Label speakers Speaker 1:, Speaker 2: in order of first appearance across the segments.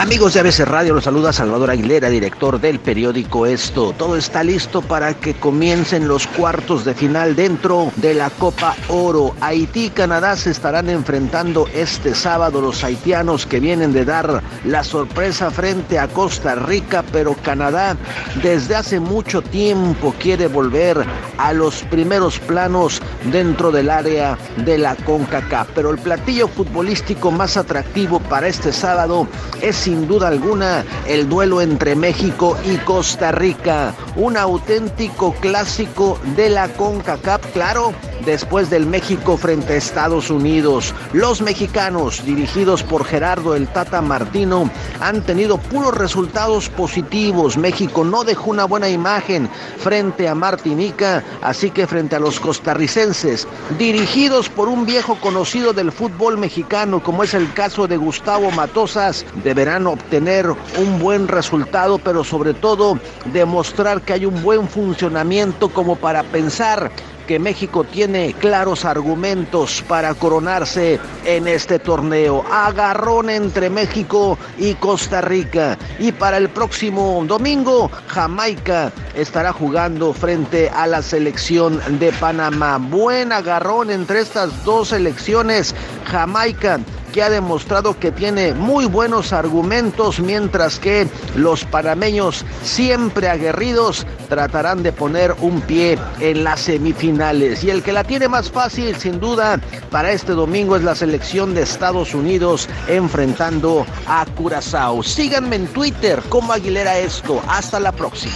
Speaker 1: Amigos de ABC Radio, los saluda Salvador Aguilera, director del periódico Esto. Todo está listo para que comiencen los cuartos de final dentro de la Copa Oro. Haití y Canadá se estarán enfrentando este sábado los haitianos que vienen de dar la sorpresa frente a Costa Rica, pero Canadá desde hace mucho tiempo quiere volver a los primeros planos dentro del área de la CONCACAF. Pero el platillo futbolístico más atractivo para este sábado es sin duda alguna el duelo entre México y Costa Rica. Un auténtico clásico de la CONCACAF, claro, después del México frente a Estados Unidos. Los mexicanos, dirigidos por Gerardo el Tata Martino, han tenido puros resultados positivos. México no dejó una buena imagen frente a Martinica, así que frente a los costarricenses, dirigidos por un viejo conocido del fútbol mexicano, como es el caso de Gustavo Matosas, deberán obtener un buen resultado, pero sobre todo demostrar que hay un buen funcionamiento como para pensar que México tiene claros argumentos para coronarse en este torneo. Agarrón entre México y Costa Rica. Y para el próximo domingo, Jamaica estará jugando frente a la selección de Panamá. Buen agarrón entre estas dos selecciones. Jamaica que ha demostrado que tiene muy buenos argumentos, mientras que los panameños, siempre aguerridos, tratarán de poner un pie en las semifinales. Y el que la tiene más fácil, sin duda, para este domingo es la selección de Estados Unidos enfrentando a Curazao. Síganme en Twitter como Aguilera Esto. Hasta la próxima.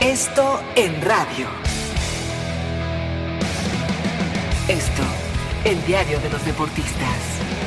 Speaker 2: Esto en radio. Esto, el diario de los deportistas.